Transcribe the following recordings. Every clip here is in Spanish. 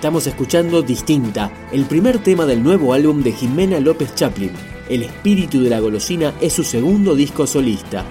Estamos escuchando Distinta, el primer tema del nuevo álbum de Jimena López Chaplin. El espíritu de la golosina es su segundo disco solista.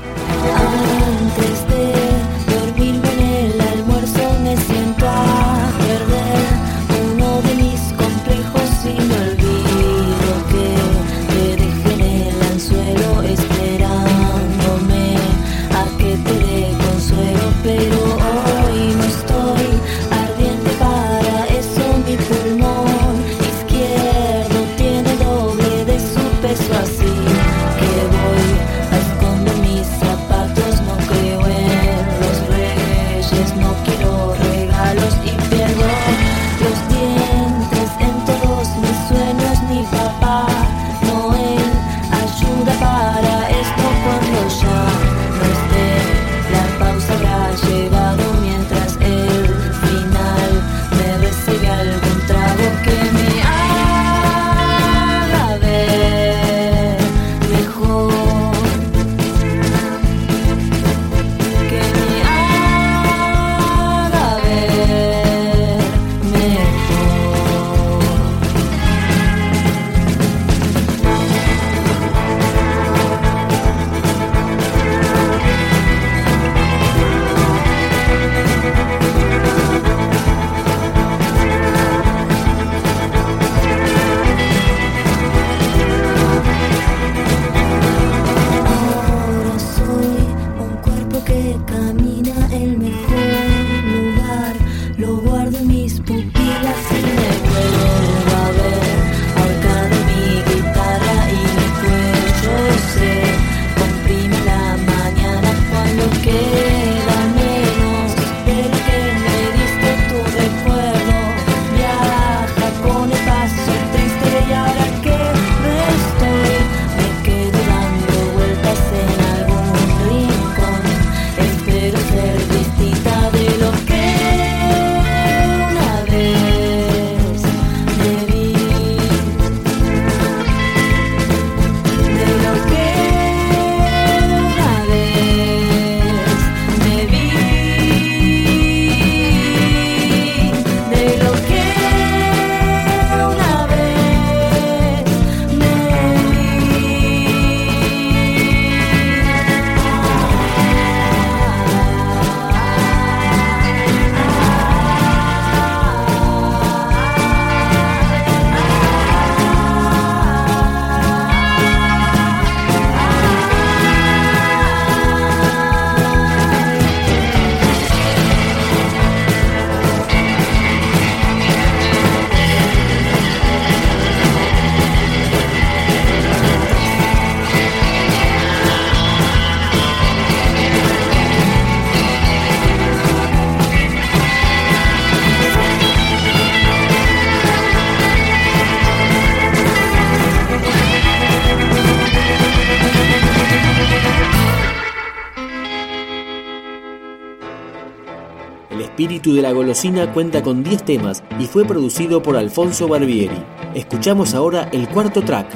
El espíritu de la golosina cuenta con 10 temas y fue producido por Alfonso Barbieri. Escuchamos ahora el cuarto track,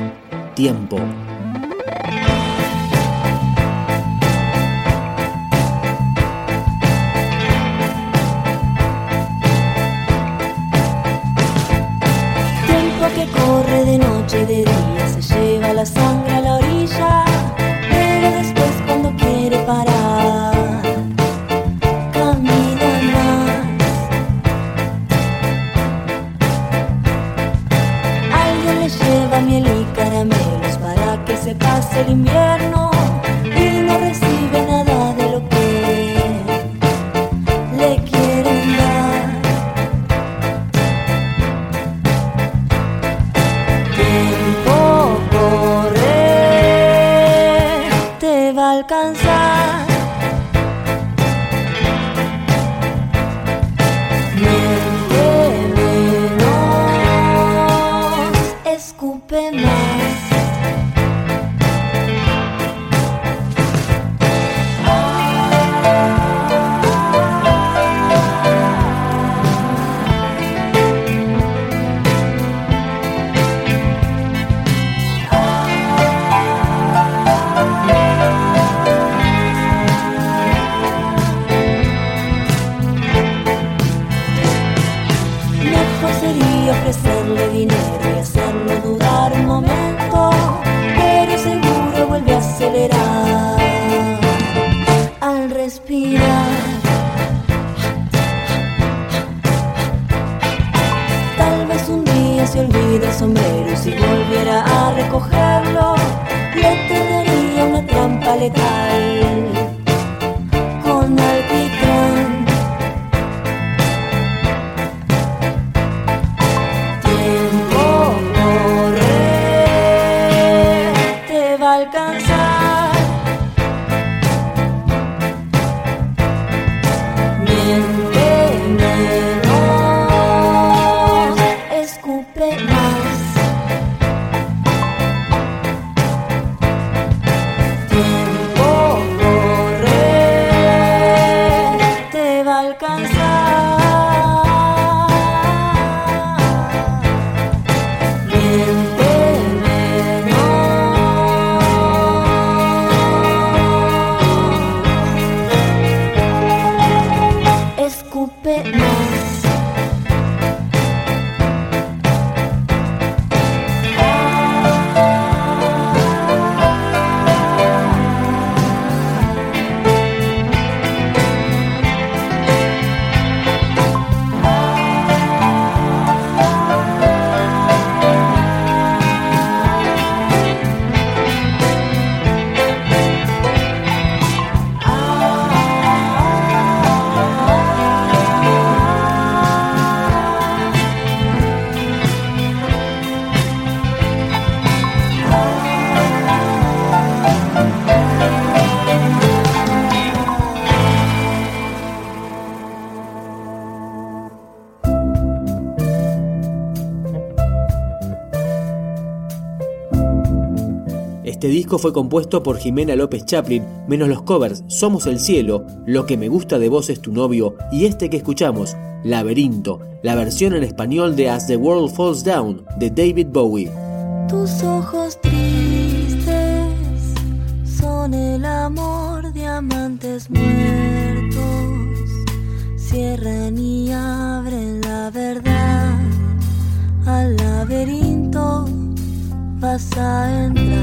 Tiempo. 干撒 letal Este disco fue compuesto por Jimena López Chaplin, menos los covers Somos el cielo, Lo que me gusta de vos es tu novio y este que escuchamos, Laberinto, la versión en español de As the World Falls Down de David Bowie. Tus ojos tristes son el amor de amantes muertos. Cierran y abren la verdad. Al laberinto vas a entrar.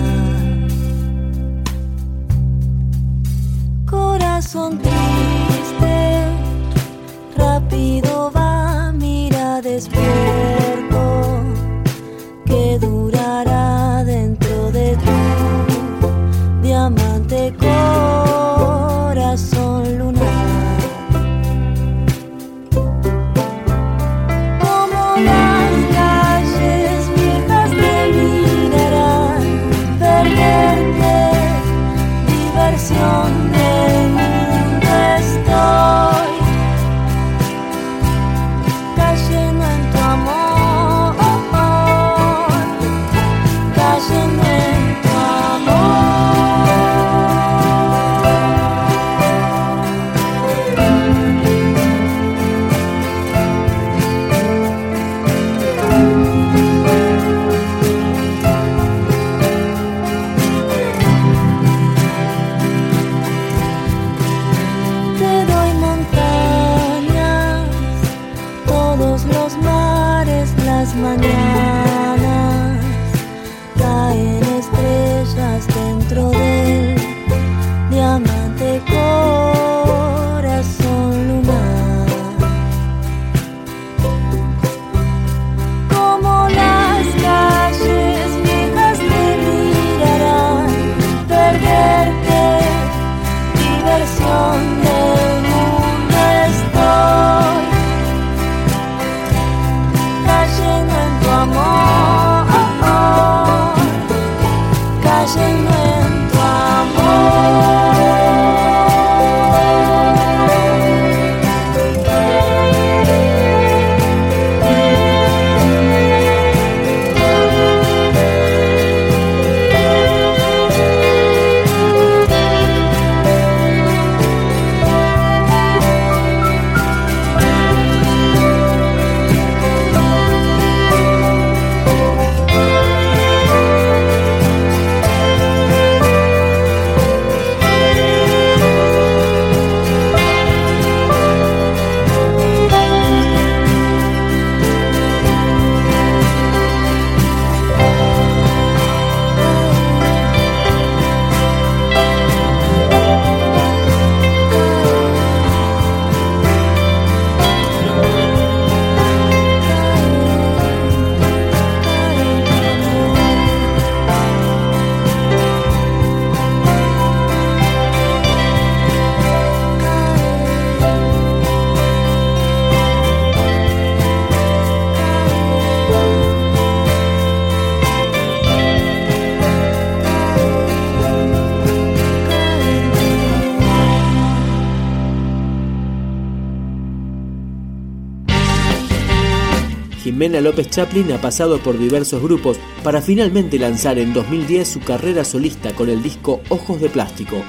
Mena López Chaplin ha pasado por diversos grupos para finalmente lanzar en 2010 su carrera solista con el disco Ojos de Plástico.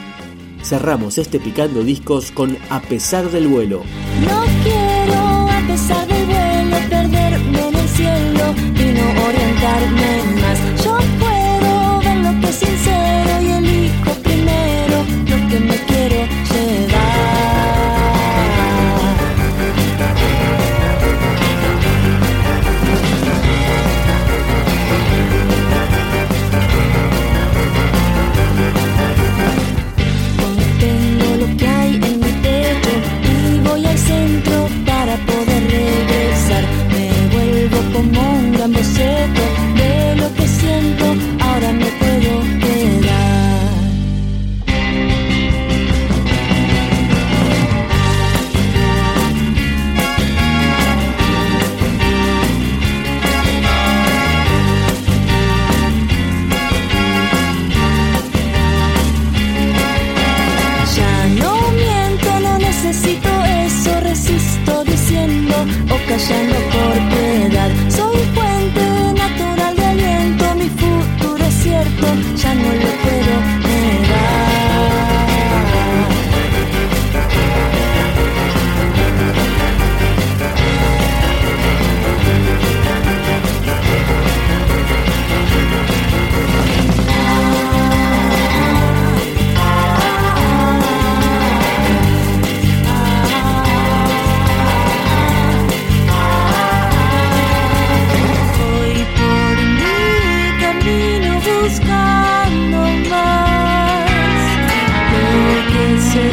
Cerramos este picando discos con A pesar del vuelo.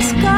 sky.